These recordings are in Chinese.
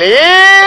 ali!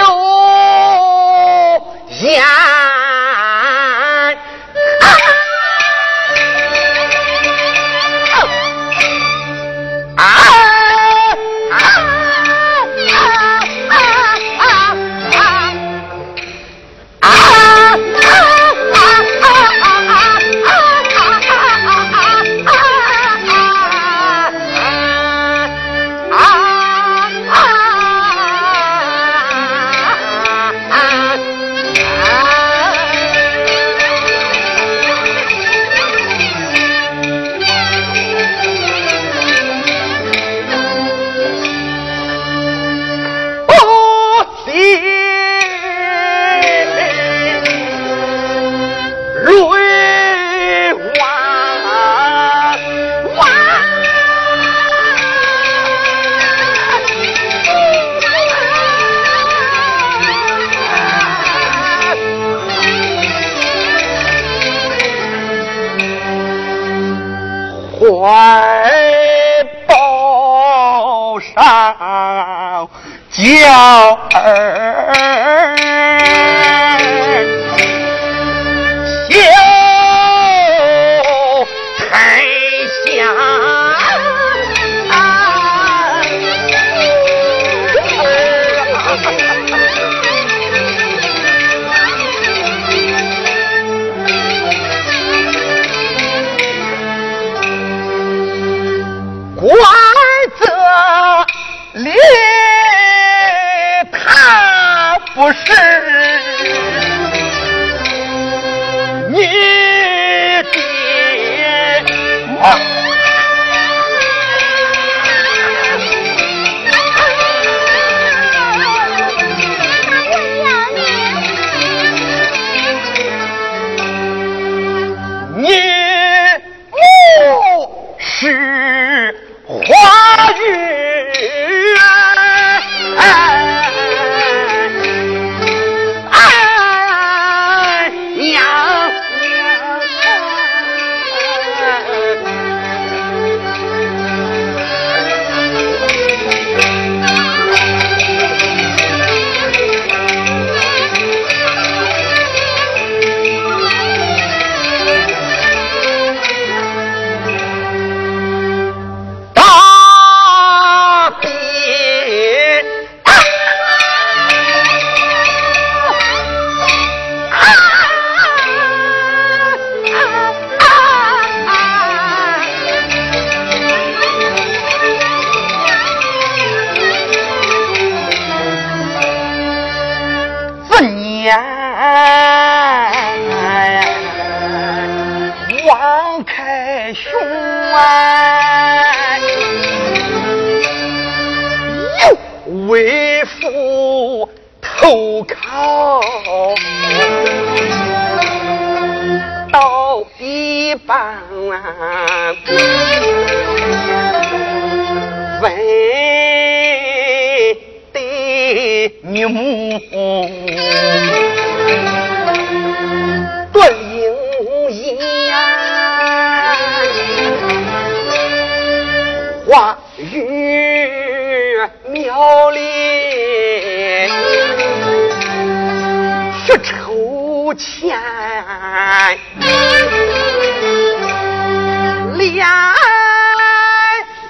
怀抱上娇儿。年，王开雄啊，为父投靠到一半为，问。你母。玉庙里去筹钱，连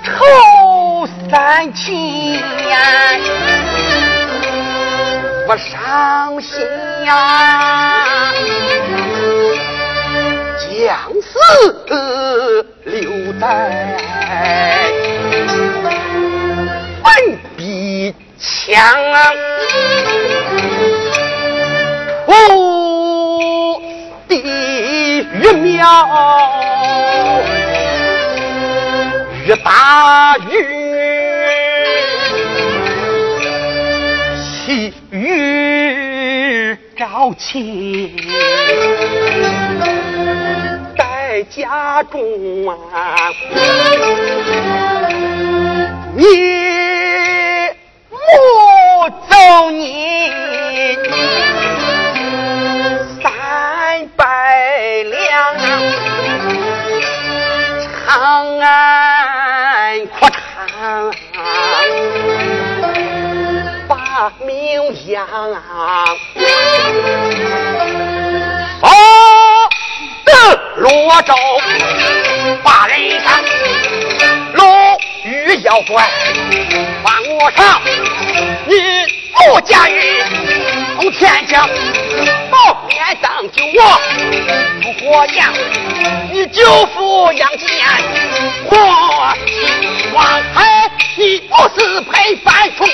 筹三千年，我伤心呀，将死留待。文笔强，武的越妙，越大越气，越朝气。在家中啊，你。少年三百两，长安阔长，把名扬。哦，得罗州把人赏，龙鱼妖怪放我上。不驾驭从天降，宝面上救我出火焰，你舅父杨金年，我王海你不是配犯冲。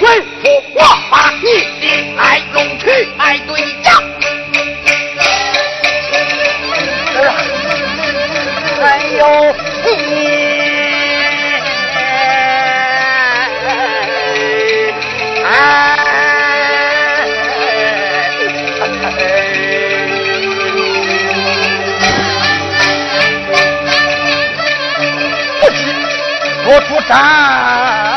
为父，我把你的爱弄去爱对呀。还有你。哎不是，我出战。